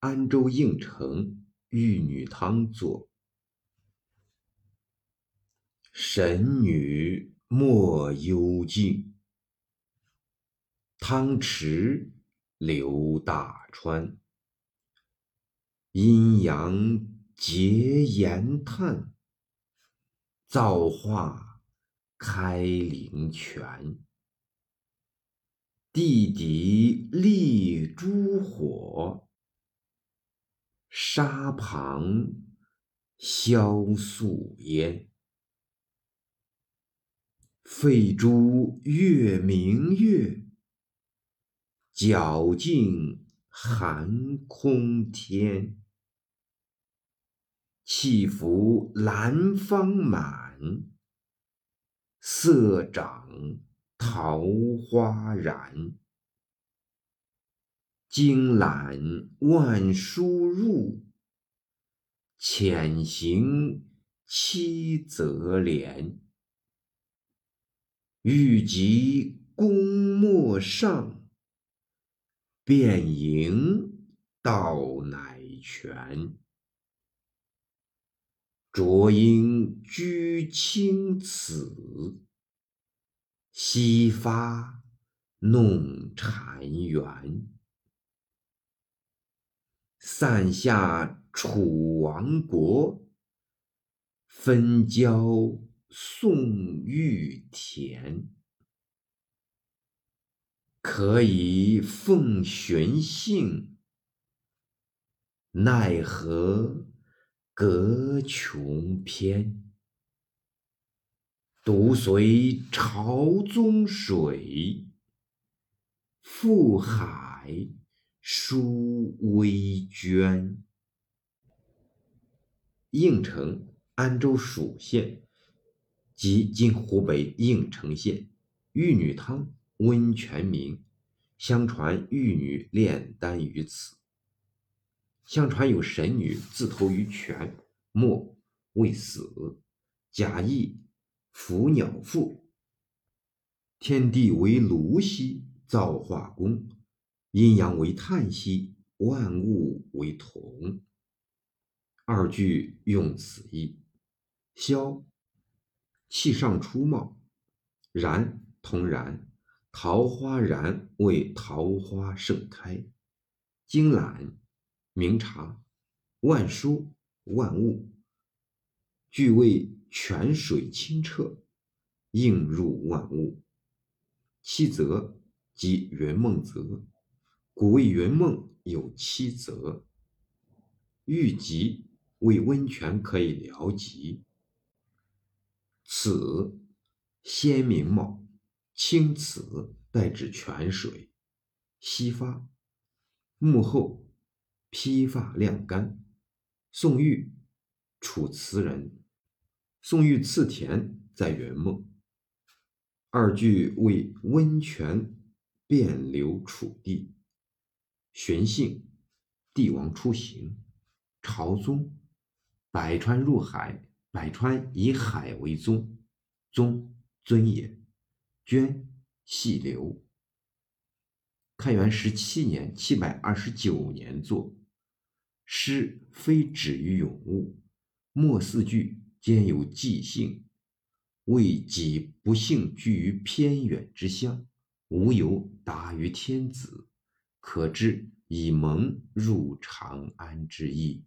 安州应城玉女汤作。神女莫幽静，汤池流大川。阴阳结岩炭，造化开灵泉。地底立诸火，沙旁萧素烟。废珠月明月，皎镜寒空天。气浮兰芳满，色长桃花然。经览万书入，潜行七则连。欲及公莫上，便迎道乃全。浊英居清此，夕发弄禅园。散下楚王国，分交宋玉田。可以奉玄姓，奈何？隔穷篇，独随朝宗水，赴海书微娟。应城，安州属县，即今湖北应城县。玉女汤温泉名，相传玉女炼丹于此。相传有神女自投于泉，莫未死，假意伏鸟腹。天地为炉兮，造化功；阴阳为叹兮，万物为同。二句用此意。萧，气上初冒；然，同然。桃花然为桃花盛开。经览。明察，万殊万物，俱为泉水清澈，映入万物。七则即云梦泽，古谓云梦有七则。欲极为温泉可以疗疾。此先明貌，青此代指泉水。西发，幕后。披发晾干，宋玉，楚辞人。宋玉赐田在元梦。二句为温泉遍流楚地。玄姓，帝王出行。朝宗，百川入海，百川以海为宗，宗尊也。涓，细流。开元十七年（七百二十九年）作。诗非止于咏物，末四句兼有寄性，为己不幸居于偏远之乡，无由达于天子，可知以蒙入长安之意。